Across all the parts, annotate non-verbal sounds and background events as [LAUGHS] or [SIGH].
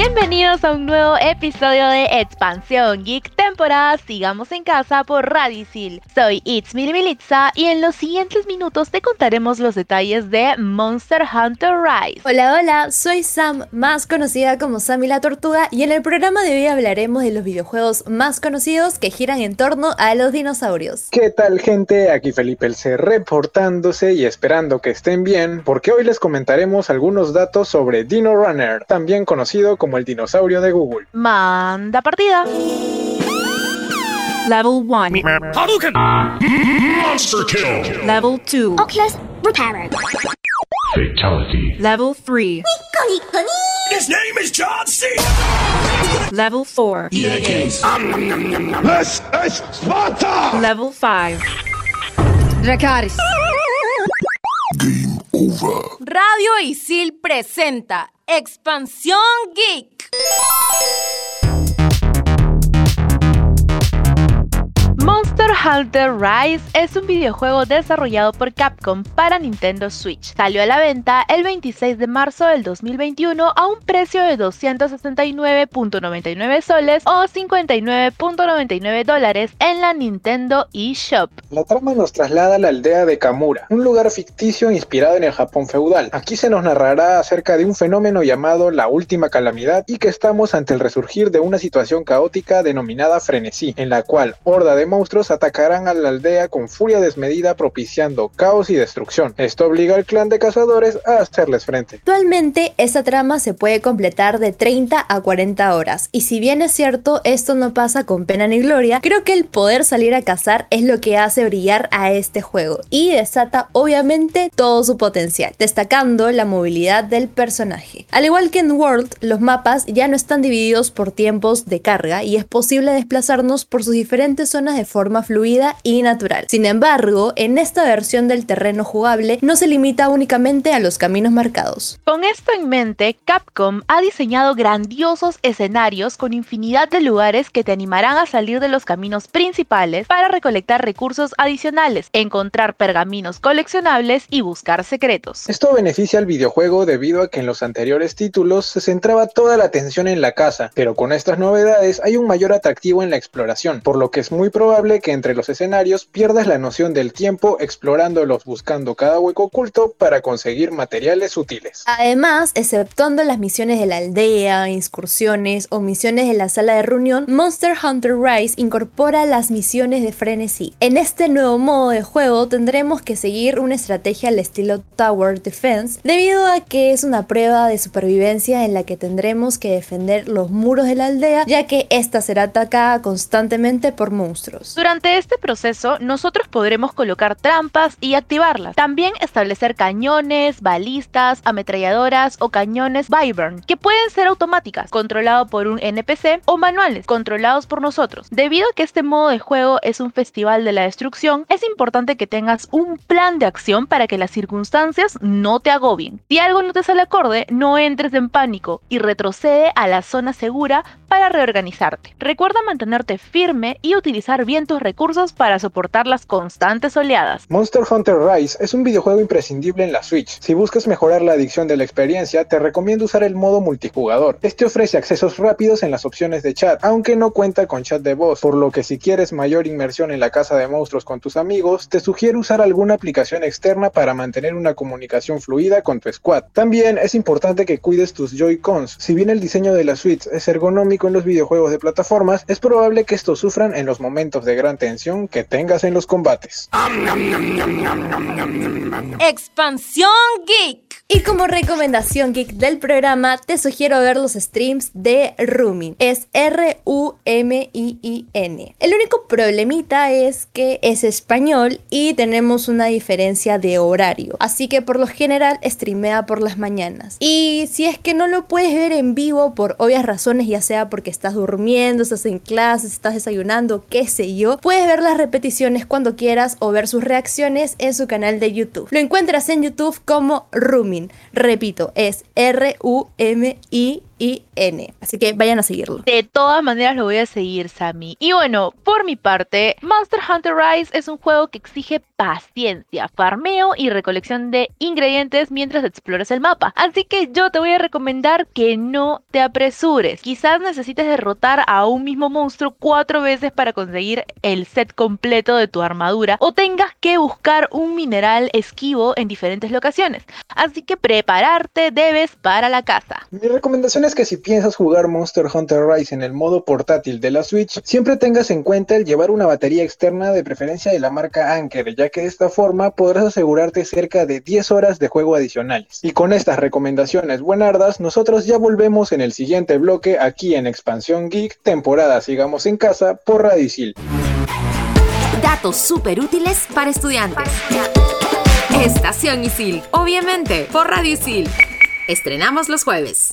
Bienvenidos a un nuevo episodio de Expansión Geek temporada Sigamos en Casa por Radisil. Soy It's Militza y en los siguientes minutos te contaremos los detalles de Monster Hunter Rise. Hola, hola, soy Sam, más conocida como Sammy la Tortuga y en el programa de hoy hablaremos de los videojuegos más conocidos que giran en torno a los dinosaurios. ¿Qué tal gente? Aquí Felipe el C reportándose y esperando que estén bien porque hoy les comentaremos algunos datos sobre Dino Runner, también conocido como como el dinosaurio de Google. Manda partida. Level 1. Hadouken! Monster kill! Level 2. Oculus Repairer. Fatality. Level 3. His name is John C. Level 4. EA Games. This is Sparta! Level 5. Dracaris. Game over. Radio Isil presenta Expansión Geek. Hunter Rise es un videojuego desarrollado por Capcom para Nintendo Switch. Salió a la venta el 26 de marzo del 2021 a un precio de 269.99 soles o 59.99 dólares en la Nintendo eShop. La trama nos traslada a la aldea de Kamura, un lugar ficticio inspirado en el Japón feudal. Aquí se nos narrará acerca de un fenómeno llamado la última calamidad y que estamos ante el resurgir de una situación caótica denominada frenesí, en la cual horda de monstruos atacarán a la aldea con furia desmedida propiciando caos y destrucción. Esto obliga al clan de cazadores a hacerles frente. Actualmente esta trama se puede completar de 30 a 40 horas y si bien es cierto esto no pasa con pena ni gloria, creo que el poder salir a cazar es lo que hace brillar a este juego y desata obviamente todo su potencial, destacando la movilidad del personaje. Al igual que en World, los mapas ya no están divididos por tiempos de carga y es posible desplazarnos por sus diferentes zonas de forma fluida y natural. Sin embargo, en esta versión del terreno jugable no se limita únicamente a los caminos marcados. Con esto en mente, Capcom ha diseñado grandiosos escenarios con infinidad de lugares que te animarán a salir de los caminos principales para recolectar recursos adicionales, encontrar pergaminos coleccionables y buscar secretos. Esto beneficia al videojuego debido a que en los anteriores títulos se centraba toda la atención en la caza, pero con estas novedades hay un mayor atractivo en la exploración, por lo que es muy probable que entre los escenarios pierdas la noción del tiempo explorándolos buscando cada hueco oculto para conseguir materiales útiles. Además, exceptuando las misiones de la aldea, excursiones o misiones de la sala de reunión, Monster Hunter Rise incorpora las misiones de frenesí. En este nuevo modo de juego tendremos que seguir una estrategia al estilo Tower Defense, debido a que es una prueba de supervivencia en la que tendremos que defender los muros de la aldea, ya que esta será atacada constantemente por monstruos. Durante este proceso, nosotros podremos colocar trampas y activarlas. También establecer cañones, balistas, ametralladoras o cañones Vyvern, que pueden ser automáticas, controlados por un NPC, o manuales, controlados por nosotros. Debido a que este modo de juego es un festival de la destrucción, es importante que tengas un plan de acción para que las circunstancias no te agobien. Si algo no te sale acorde, no entres en pánico y retrocede a la zona segura para reorganizarte. Recuerda mantenerte firme y utilizar bien tus recursos para soportar las constantes oleadas. Monster Hunter Rise es un videojuego imprescindible en la Switch. Si buscas mejorar la adicción de la experiencia, te recomiendo usar el modo multijugador. Este ofrece accesos rápidos en las opciones de chat, aunque no cuenta con chat de voz, por lo que si quieres mayor inmersión en la casa de monstruos con tus amigos, te sugiero usar alguna aplicación externa para mantener una comunicación fluida con tu squad. También es importante que cuides tus Joy-Cons. Si bien el diseño de la Switch es ergonómico en los videojuegos de plataformas, es probable que estos sufran en los momentos de gran tensión que tengas en los combates. Expansión Geek. Y como recomendación geek del programa, te sugiero ver los streams de Rumin. Es R-U-M-I-I-N. El único problemita es que es español y tenemos una diferencia de horario. Así que por lo general streamea por las mañanas. Y si es que no lo puedes ver en vivo por obvias razones, ya sea porque estás durmiendo, estás en clases, estás desayunando, qué sé yo, puedes ver las repeticiones cuando quieras o ver sus reacciones en su canal de YouTube. Lo encuentras en YouTube como Rumin. Repito, es R-U-M-I-N. Y N. Así que vayan a seguirlo. De todas maneras lo voy a seguir, Sammy. Y bueno, por mi parte, Monster Hunter Rise es un juego que exige paciencia, farmeo y recolección de ingredientes mientras exploras el mapa. Así que yo te voy a recomendar que no te apresures. Quizás necesites derrotar a un mismo monstruo cuatro veces para conseguir el set completo de tu armadura o tengas que buscar un mineral esquivo en diferentes locaciones. Así que prepararte debes para la casa. Mi recomendación es que si piensas jugar Monster Hunter Rise en el modo portátil de la Switch, siempre tengas en cuenta el llevar una batería externa de preferencia de la marca Anker, ya que de esta forma podrás asegurarte cerca de 10 horas de juego adicionales. Y con estas recomendaciones buenardas, nosotros ya volvemos en el siguiente bloque aquí en Expansión Geek, temporada Sigamos en Casa por Radicil. Datos súper útiles para estudiantes. Estación Isil, obviamente, por Radio Isil. Estrenamos los jueves.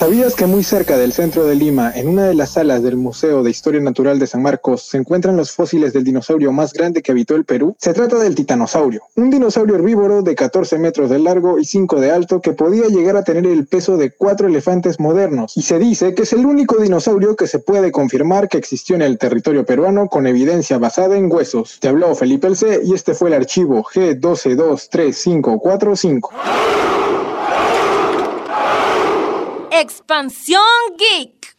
545. ¿Sabías que muy cerca del centro de Lima, en una de las salas del Museo de Historia Natural de San Marcos, se encuentran los fósiles del dinosaurio más grande que habitó el Perú? Se trata del titanosaurio, un dinosaurio herbívoro de 14 metros de largo y 5 de alto que podía llegar a tener el peso de cuatro elefantes modernos. Y se dice que es el único dinosaurio que se puede confirmar que existió en el territorio peruano con evidencia basada en huesos. Te habló Felipe El C y este fue el archivo G1223545. Expansión Geek.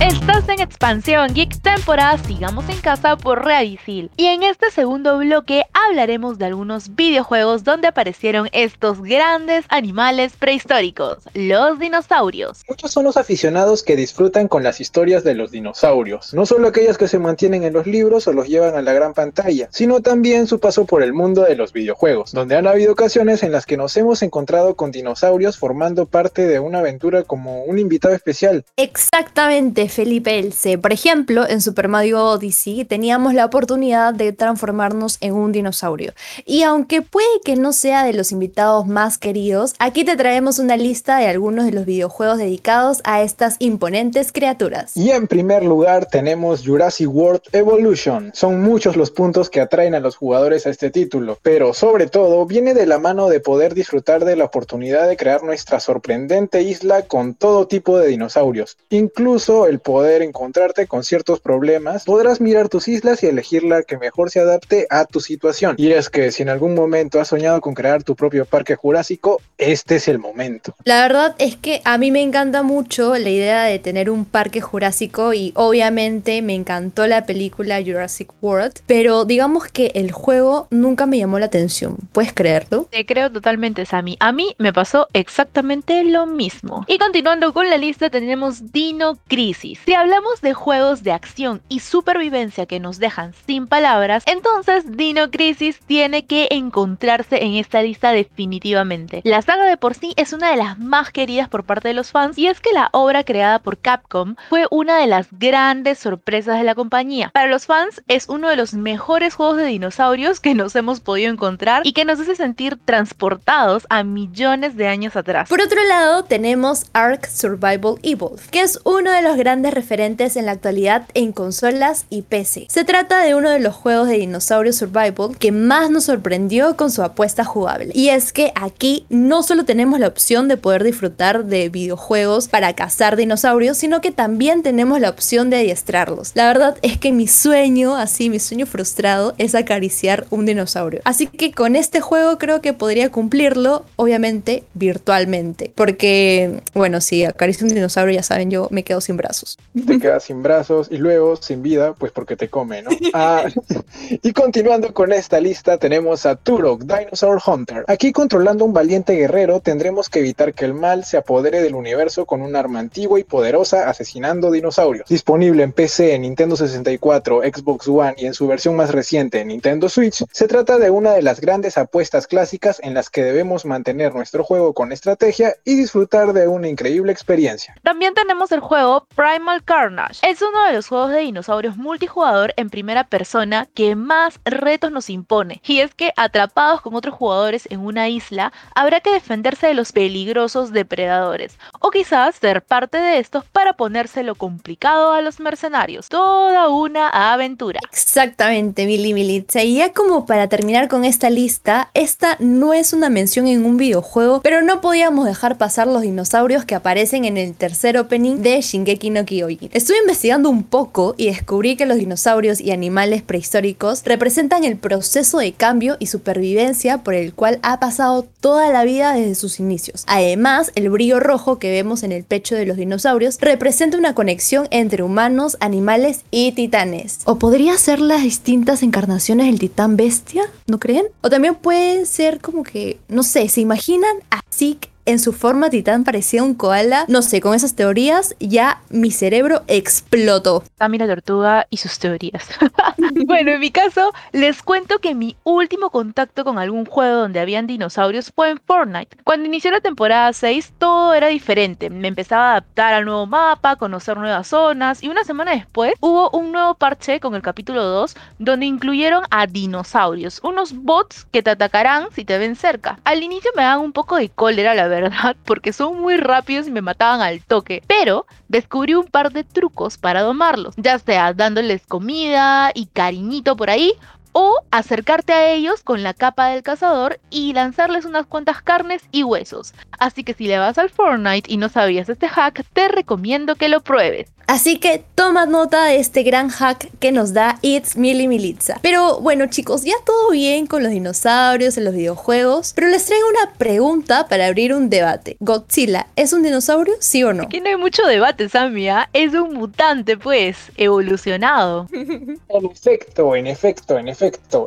Estás en Expansión Geek temporada Sigamos en Casa por Radicil. Y en este segundo bloque hablaremos de algunos videojuegos donde aparecieron estos grandes animales prehistóricos, los dinosaurios. Muchos son los aficionados que disfrutan con las historias de los dinosaurios, no solo aquellas que se mantienen en los libros o los llevan a la gran pantalla, sino también su paso por el mundo de los videojuegos, donde han habido ocasiones en las que nos hemos encontrado con dinosaurios formando parte de una aventura como un invitado especial. Exactamente, Felipe Elce. Por ejemplo, en Super Mario Odyssey teníamos la oportunidad de transformarnos en un dinosaurio. Y aunque puede que no sea de los invitados más queridos, aquí te traemos una lista de algunos de los videojuegos dedicados a estas imponentes criaturas. Y en primer lugar tenemos Jurassic World Evolution. Son muchos los puntos que atraen a los jugadores a este título, pero sobre todo viene de la mano de poder disfrutar de la oportunidad de crear nuestra sorprendente isla con todo tipo de dinosaurios. Incluso el poder encontrarte con ciertos problemas, podrás mirar tus islas y elegir la que mejor se adapte a tu situación. Y es que si en algún momento has soñado con crear tu propio parque jurásico, este es el momento. La verdad es que a mí me encanta mucho la idea de tener un parque jurásico y obviamente me encantó la película Jurassic World, pero digamos que el juego nunca me llamó la atención. ¿Puedes creerlo? Te creo totalmente, Sammy. A mí me pasó exactamente lo mismo. Y continuando con la lista tenemos Dino Crisis. Si hablamos de juegos de acción y supervivencia que nos dejan sin palabras, entonces Dino Crisis tiene que encontrarse en esta lista definitivamente. La saga de por sí es una de las más queridas por parte de los fans y es que la obra creada por Capcom fue una de las grandes sorpresas de la compañía. Para los fans es uno de los mejores juegos de dinosaurios que nos hemos podido encontrar y que nos hace sentir transportados a millones de años atrás. Por otro lado, tenemos Ark Survival Evolved, que es uno de los grandes referentes en la actualidad en consolas y PC. Se trata de uno de los juegos de dinosaurio survival que más nos sorprendió con su apuesta jugable. Y es que aquí no solo tenemos la opción de poder disfrutar de videojuegos para cazar dinosaurios, sino que también tenemos la opción de adiestrarlos. La verdad es que mi sueño, así mi sueño frustrado, es acariciar un dinosaurio. Así que con este juego creo que podría cumplirlo, obviamente virtualmente. Porque, bueno, si acaricio un dinosaurio, ya saben, yo me quedo sin brazos. Te quedas sin brazos y luego sin vida, pues porque te come, ¿no? [LAUGHS] Ah, y continuando con esta lista tenemos a Turok, Dinosaur Hunter. Aquí controlando un valiente guerrero tendremos que evitar que el mal se apodere del universo con un arma antigua y poderosa asesinando dinosaurios. Disponible en PC, Nintendo 64, Xbox One y en su versión más reciente Nintendo Switch, se trata de una de las grandes apuestas clásicas en las que debemos mantener nuestro juego con estrategia y disfrutar de una increíble experiencia. También tenemos el juego Prime Primal Carnage. Es uno de los juegos de dinosaurios multijugador en primera persona que más retos nos impone. Y es que atrapados con otros jugadores en una isla, habrá que defenderse de los peligrosos depredadores. O quizás ser parte de estos para ponérselo complicado a los mercenarios. Toda una aventura. Exactamente, Billy Militza. Y ya como para terminar con esta lista, esta no es una mención en un videojuego, pero no podíamos dejar pasar los dinosaurios que aparecen en el tercer opening de Shingeki no Kyojin. Estuve investigando un poco y descubrí que los dinosaurios y animales prehistóricos representan el proceso de cambio y supervivencia por el cual ha pasado toda la vida desde sus inicios. Además, el brillo rojo que vemos en el pecho de los dinosaurios representa una conexión entre humanos, animales y titanes. O podría ser las distintas encarnaciones del titán bestia, ¿no creen? O también puede ser como que, no sé, ¿se imaginan a Zeke en su forma titán parecía un koala. No sé, con esas teorías ya mi cerebro explotó. Sammy la tortuga y sus teorías. [LAUGHS] bueno, en mi caso, les cuento que mi último contacto con algún juego donde habían dinosaurios fue en Fortnite. Cuando inició la temporada 6, todo era diferente. Me empezaba a adaptar al nuevo mapa, conocer nuevas zonas y una semana después hubo un nuevo parche con el capítulo 2 donde incluyeron a dinosaurios, unos bots que te atacarán si te ven cerca. Al inicio me daban un poco de cólera, la verdad, [LAUGHS] porque son muy rápidos y me mataban al toque. Pero descubrí un par de trucos para domarlos, ya sea dándoles comida y cariñito por ahí, o acercarte a ellos con la capa del cazador y lanzarles unas cuantas carnes y huesos. Así que si le vas al Fortnite y no sabías este hack, te recomiendo que lo pruebes. Así que toma nota de este gran hack que nos da It's Mili Militza. Pero bueno chicos, ya todo bien con los dinosaurios en los videojuegos, pero les traigo una pregunta para abrir un debate. ¿Godzilla es un dinosaurio, sí o no? Aquí no hay mucho debate, Samia. Es un mutante, pues, evolucionado. [LAUGHS] En efecto, en efecto, en efecto.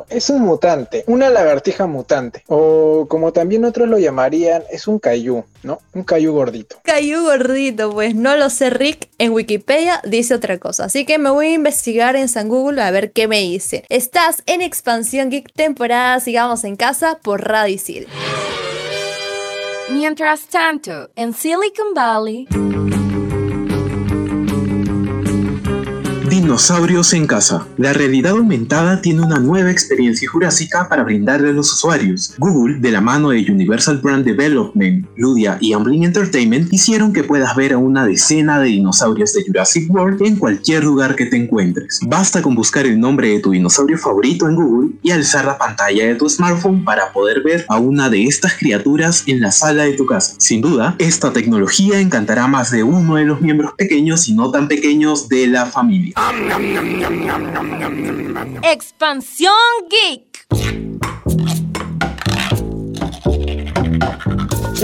Es un mutante, una lagartija mutante. O como también otros lo llamarían, es un cayú, ¿no? Un cayú gordito. Cayú gordito, pues no lo sé Rick. En Wikipedia dice otra cosa. Así que me voy a investigar en San Google a ver qué me dice. Estás en Expansión Geek temporada Sigamos en Casa por Radicil. Mientras tanto, en Silicon Valley... Dinosaurios en casa. La realidad aumentada tiene una nueva experiencia jurásica para brindarle a los usuarios. Google, de la mano de Universal Brand Development, Ludia y Amblin Entertainment, hicieron que puedas ver a una decena de dinosaurios de Jurassic World en cualquier lugar que te encuentres. Basta con buscar el nombre de tu dinosaurio favorito en Google y alzar la pantalla de tu smartphone para poder ver a una de estas criaturas en la sala de tu casa. Sin duda, esta tecnología encantará más de uno de los miembros pequeños y no tan pequeños de la familia. Expansión Geek.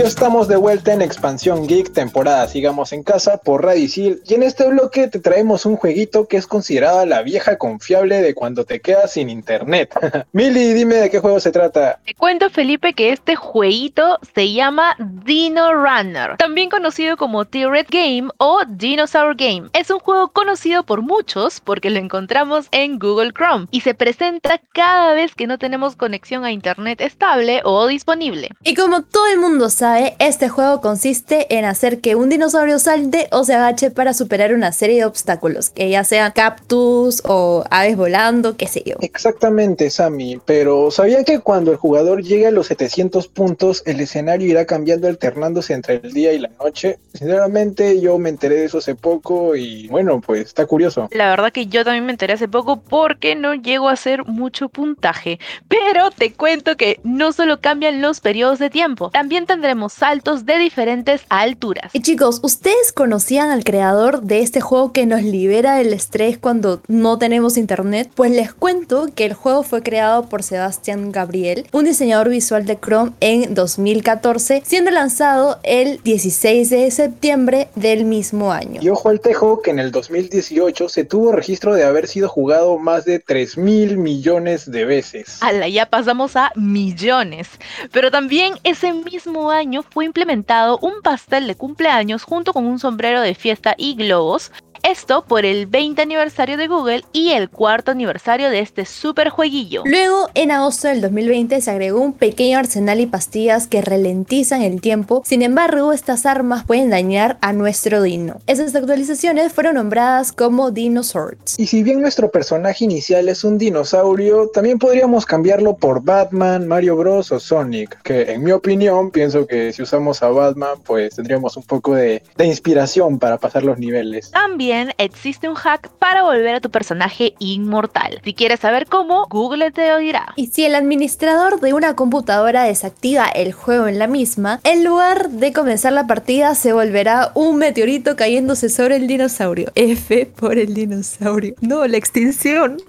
Ya estamos de vuelta en Expansión Geek, temporada Sigamos en Casa por Radicil. Y en este bloque te traemos un jueguito que es considerada la vieja confiable de cuando te quedas sin internet. [LAUGHS] Mili, dime de qué juego se trata. Te cuento, Felipe, que este jueguito se llama Dino Runner, también conocido como T-Red Game o Dinosaur Game. Es un juego conocido por muchos porque lo encontramos en Google Chrome y se presenta cada vez que no tenemos conexión a internet estable o disponible. Y como todo el mundo sabe, este juego consiste en hacer que un dinosaurio salte o se agache para superar una serie de obstáculos, que ya sean cactus o aves volando, qué sé yo. Exactamente, Sammy, pero ¿sabían que cuando el jugador llegue a los 700 puntos, el escenario irá cambiando alternándose entre el día y la noche? Sinceramente, yo me enteré de eso hace poco y bueno, pues está curioso. La verdad que yo también me enteré hace poco porque no llego a hacer mucho puntaje, pero te cuento que no solo cambian los periodos de tiempo, también tendremos saltos de diferentes alturas. Y chicos, ¿ustedes conocían al creador de este juego que nos libera del estrés cuando no tenemos internet? Pues les cuento que el juego fue creado por Sebastián Gabriel, un diseñador visual de Chrome en 2014, siendo lanzado el 16 de septiembre del mismo año. Y ojo al tejo que en el 2018 se tuvo registro de haber sido jugado más de 3 mil millones de veces. Ala, ya pasamos a millones. Pero también ese mismo año fue implementado un pastel de cumpleaños junto con un sombrero de fiesta y globos Esto por el 20 aniversario de Google y el cuarto aniversario de este super jueguillo. Luego, en agosto del 2020 se agregó un pequeño arsenal y pastillas que ralentizan el tiempo, sin embargo estas armas pueden dañar a nuestro dino. Esas actualizaciones fueron nombradas como Dinosaurs. Y si bien nuestro personaje inicial es un dinosaurio, también podríamos cambiarlo por Batman, Mario Bros o Sonic, que en mi opinión pienso que si usamos a Batman pues tendríamos un poco de, de inspiración para pasar los niveles. También existe un hack para volver a tu personaje inmortal. Si quieres saber cómo, Google te lo dirá. Y si el administrador de una computadora desactiva el juego en la misma, en lugar de comenzar la partida se volverá un meteorito cayéndose sobre el dinosaurio. F por el dinosaurio. No, la extinción.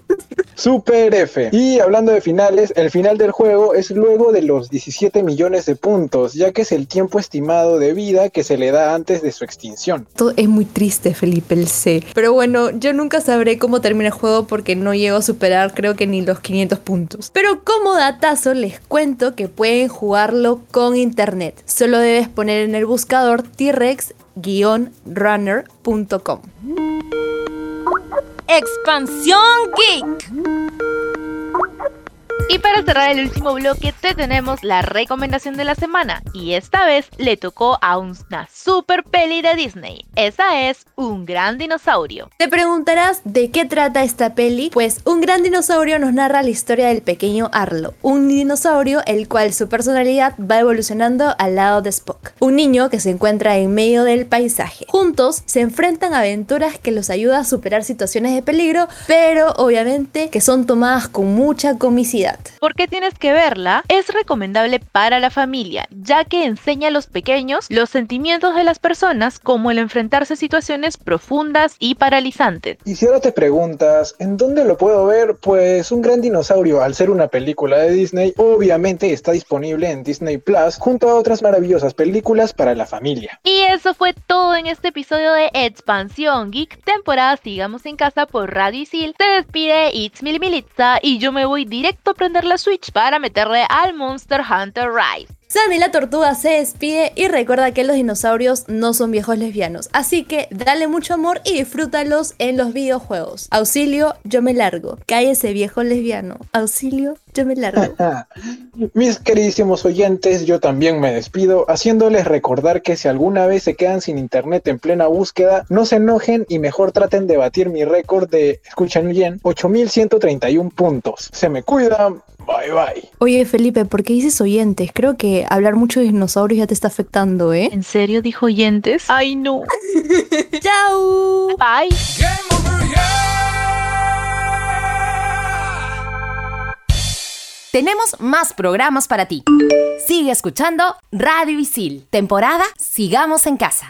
Super F. Y hablando de finales, el final del juego es luego de los 17 millones de puntos, ya que es el tiempo estimado de vida que se le da antes de su extinción. Esto es muy triste, Felipe, el C. Pero bueno, yo nunca sabré cómo termina el juego porque no llego a superar creo que ni los 500 puntos. Pero como datazo les cuento que pueden jugarlo con internet. Solo debes poner en el buscador T-Rex-runner.com. Expansión Geek. Y para cerrar el último bloque te tenemos la recomendación de la semana y esta vez le tocó a una super peli de Disney. Esa es Un Gran Dinosaurio. Te preguntarás de qué trata esta peli, pues Un Gran Dinosaurio nos narra la historia del pequeño Arlo, un dinosaurio el cual su personalidad va evolucionando al lado de Spock, un niño que se encuentra en medio del paisaje. Juntos se enfrentan a aventuras que los ayuda a superar situaciones de peligro, pero obviamente que son tomadas con mucha comicidad. ¿Por qué tienes que verla? Es recomendable para la familia, ya que enseña a los pequeños los sentimientos de las personas como el enfrentarse a situaciones profundas y paralizantes. Y si ahora te preguntas, ¿en dónde lo puedo ver? Pues Un Gran Dinosaurio, al ser una película de Disney, obviamente está disponible en Disney Plus junto a otras maravillosas películas para la familia. Y eso fue todo en este episodio de Expansión Geek, temporada Sigamos en Casa por Radio Isil. Se despide It's Mil Militza y yo me voy directo prender la Switch para meterle al Monster Hunter Rise. Sammy la tortuga se despide y recuerda que los dinosaurios no son viejos lesbianos, así que dale mucho amor y disfrútalos en los videojuegos. Auxilio, yo me largo. Cállese viejo lesbiano. Auxilio, yo me largo. [LAUGHS] Mis queridísimos oyentes, yo también me despido, haciéndoles recordar que si alguna vez se quedan sin internet en plena búsqueda, no se enojen y mejor traten de batir mi récord de, escuchan bien, 8131 puntos. Se me cuidan. Bye bye. Oye Felipe, ¿por qué dices oyentes? Creo que hablar mucho de dinosaurios ya te está afectando, ¿eh? ¿En serio dijo oyentes? Ay no. [LAUGHS] ¡Chao! Bye. Tenemos más programas para ti. Sigue escuchando Radio Isil, temporada Sigamos en Casa.